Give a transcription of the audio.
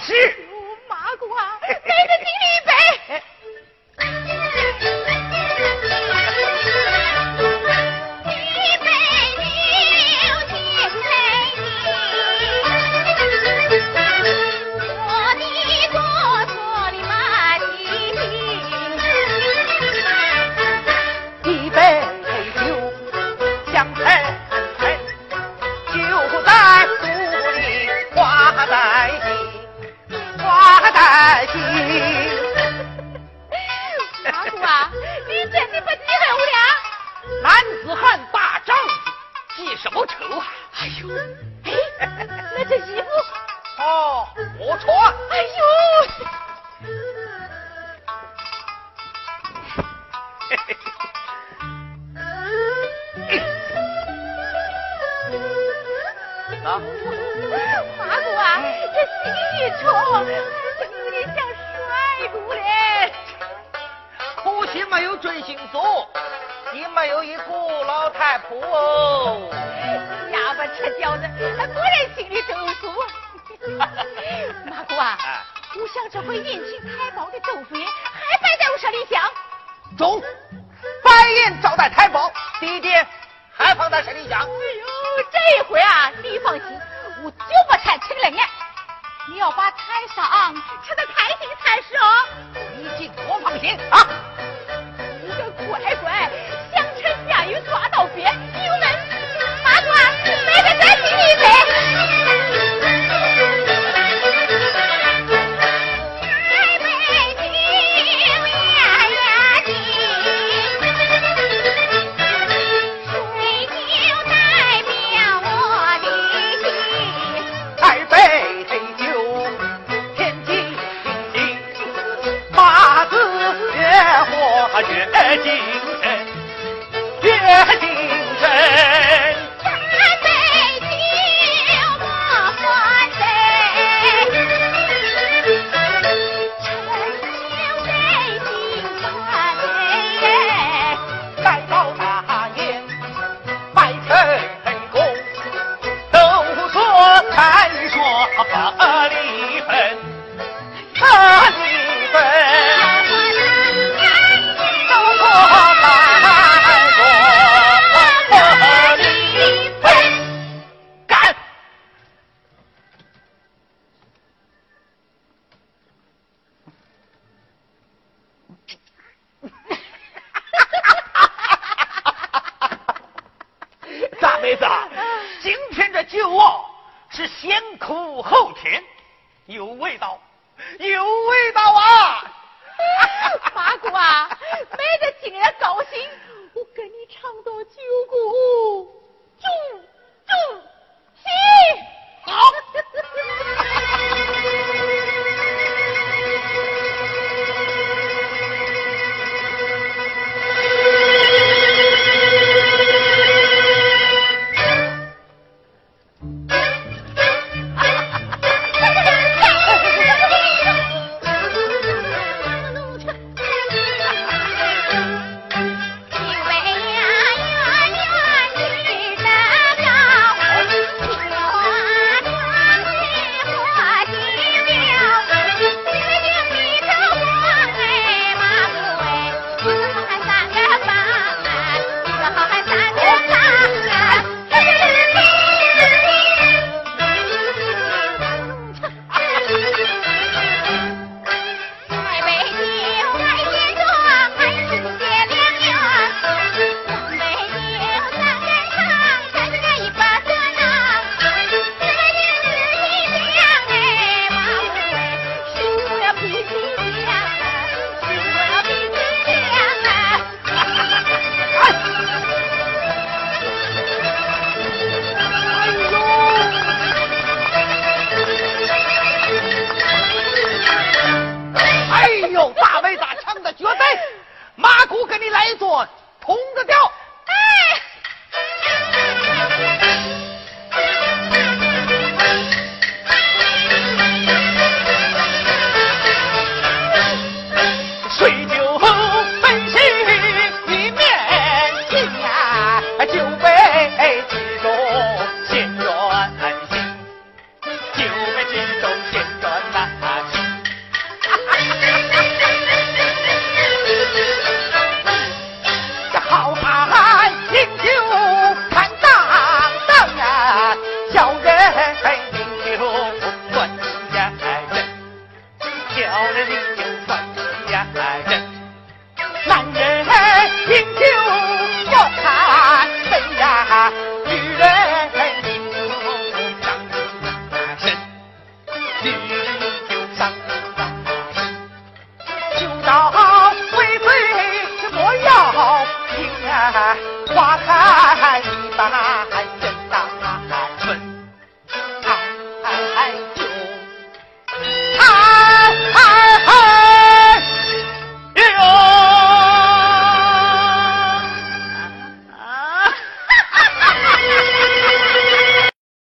吃，我麻瓜，来得惊。错。哎呦！嘿嘿嘿，花姑啊，这心一抽，疼的像摔住嘞。可惜没有准星座，也没有一个老太婆哦。哑巴吃饺子，还不然心里都舒服。马姑啊，我想这回迎亲太保的豆腐还摆在我手里香。中，白银招待太保，爹爹还放在舍里香。哎呦，这一回啊，你放心，我就不拆吃了你。你要把台上吃的开心才是哦。你尽我放心啊。越活越精神越先苦后甜，有味道，有味道啊！八姑啊，没得今日高兴，我跟你唱到九姑。哎，你就不断呀，哎，叫人你就算。